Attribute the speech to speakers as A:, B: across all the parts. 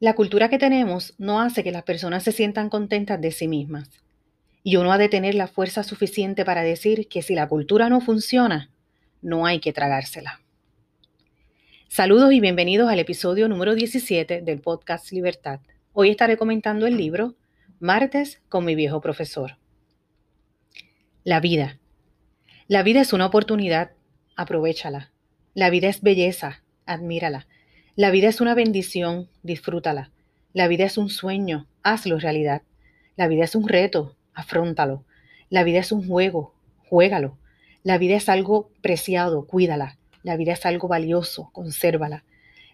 A: La cultura que tenemos no hace que las personas se sientan contentas de sí mismas. Y uno ha de tener la fuerza suficiente para decir que si la cultura no funciona, no hay que tragársela. Saludos y bienvenidos al episodio número 17 del podcast Libertad. Hoy estaré comentando el libro Martes con mi viejo profesor. La vida. La vida es una oportunidad, aprovechala. La vida es belleza, admírala. La vida es una bendición, disfrútala. La vida es un sueño, hazlo realidad. La vida es un reto, afrontalo. La vida es un juego, juégalo. La vida es algo preciado, cuídala. La vida es algo valioso, consérvala.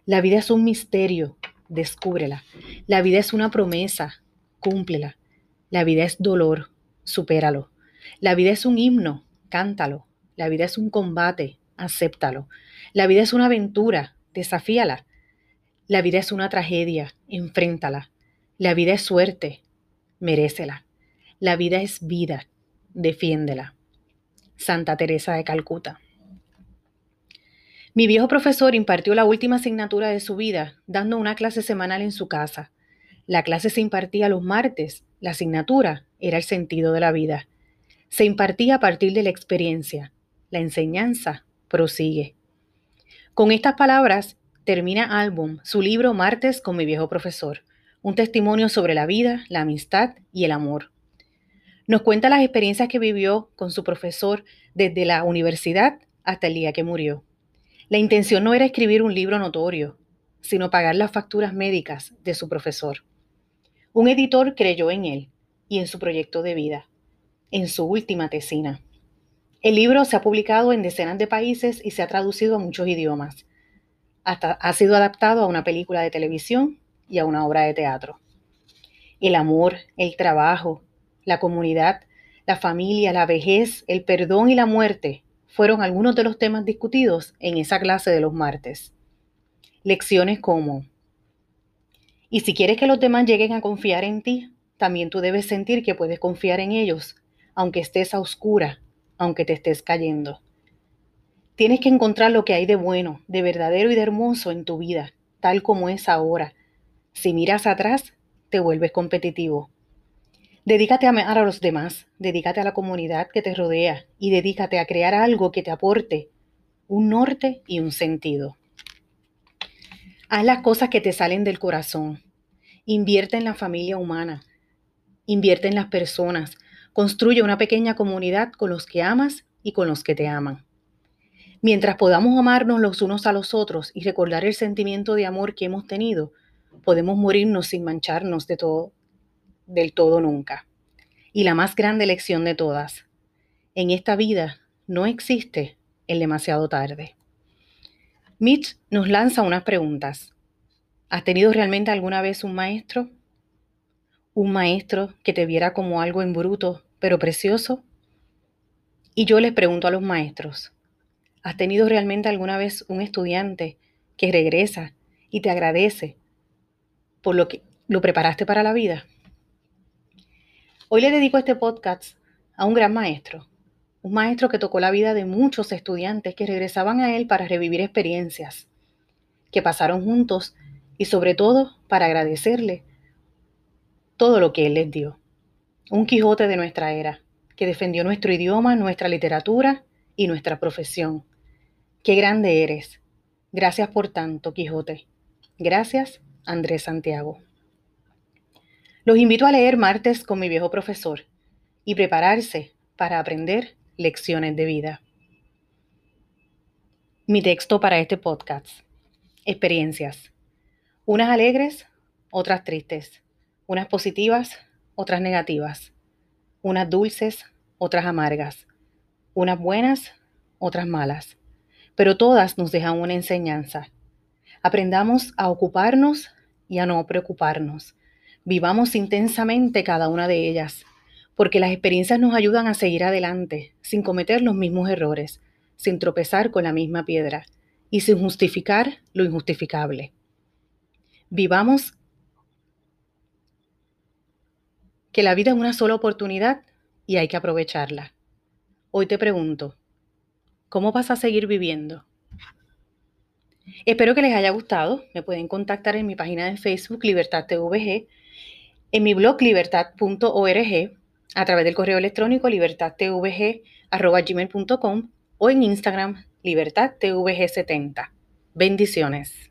A: La vida es un misterio, descúbrela. La vida es una promesa, cúmplela. La vida es dolor, supéralo. La vida es un himno, cántalo. La vida es un combate, acéptalo. La vida es una aventura, desafíala. La vida es una tragedia, enfréntala. La vida es suerte, merécela. La vida es vida, defiéndela. Santa Teresa de Calcuta. Mi viejo profesor impartió la última asignatura de su vida dando una clase semanal en su casa. La clase se impartía los martes, la asignatura era el sentido de la vida. Se impartía a partir de la experiencia. La enseñanza prosigue. Con estas palabras termina Álbum su libro Martes con mi viejo profesor, un testimonio sobre la vida, la amistad y el amor. Nos cuenta las experiencias que vivió con su profesor desde la universidad hasta el día que murió. La intención no era escribir un libro notorio, sino pagar las facturas médicas de su profesor. Un editor creyó en él y en su proyecto de vida, en su última tesina. El libro se ha publicado en decenas de países y se ha traducido a muchos idiomas hasta ha sido adaptado a una película de televisión y a una obra de teatro. El amor, el trabajo, la comunidad, la familia, la vejez, el perdón y la muerte fueron algunos de los temas discutidos en esa clase de los martes. Lecciones como, y si quieres que los demás lleguen a confiar en ti, también tú debes sentir que puedes confiar en ellos, aunque estés a oscura, aunque te estés cayendo. Tienes que encontrar lo que hay de bueno, de verdadero y de hermoso en tu vida, tal como es ahora. Si miras atrás, te vuelves competitivo. Dedícate a amar a los demás, dedícate a la comunidad que te rodea y dedícate a crear algo que te aporte un norte y un sentido. Haz las cosas que te salen del corazón. Invierte en la familia humana. Invierte en las personas. Construye una pequeña comunidad con los que amas y con los que te aman. Mientras podamos amarnos los unos a los otros y recordar el sentimiento de amor que hemos tenido, podemos morirnos sin mancharnos de todo, del todo nunca. Y la más grande lección de todas, en esta vida no existe el demasiado tarde. Mitch nos lanza unas preguntas. ¿Has tenido realmente alguna vez un maestro? ¿Un maestro que te viera como algo en bruto, pero precioso? Y yo les pregunto a los maestros, ¿Has tenido realmente alguna vez un estudiante que regresa y te agradece por lo que lo preparaste para la vida? Hoy le dedico este podcast a un gran maestro, un maestro que tocó la vida de muchos estudiantes que regresaban a él para revivir experiencias que pasaron juntos y sobre todo para agradecerle todo lo que él les dio. Un Quijote de nuestra era, que defendió nuestro idioma, nuestra literatura y nuestra profesión Qué grande eres. Gracias por tanto, Quijote. Gracias, Andrés Santiago. Los invito a leer Martes con mi viejo profesor y prepararse para aprender lecciones de vida. Mi texto para este podcast. Experiencias. Unas alegres, otras tristes. Unas positivas, otras negativas. Unas dulces, otras amargas. Unas buenas, otras malas pero todas nos dejan una enseñanza. Aprendamos a ocuparnos y a no preocuparnos. Vivamos intensamente cada una de ellas, porque las experiencias nos ayudan a seguir adelante, sin cometer los mismos errores, sin tropezar con la misma piedra y sin justificar lo injustificable. Vivamos que la vida es una sola oportunidad y hay que aprovecharla. Hoy te pregunto, ¿Cómo vas a seguir viviendo? Espero que les haya gustado. Me pueden contactar en mi página de Facebook Libertad TVG, en mi blog libertad.org, a través del correo electrónico libertadtvg.gmail.com o en Instagram libertadtvg70. Bendiciones.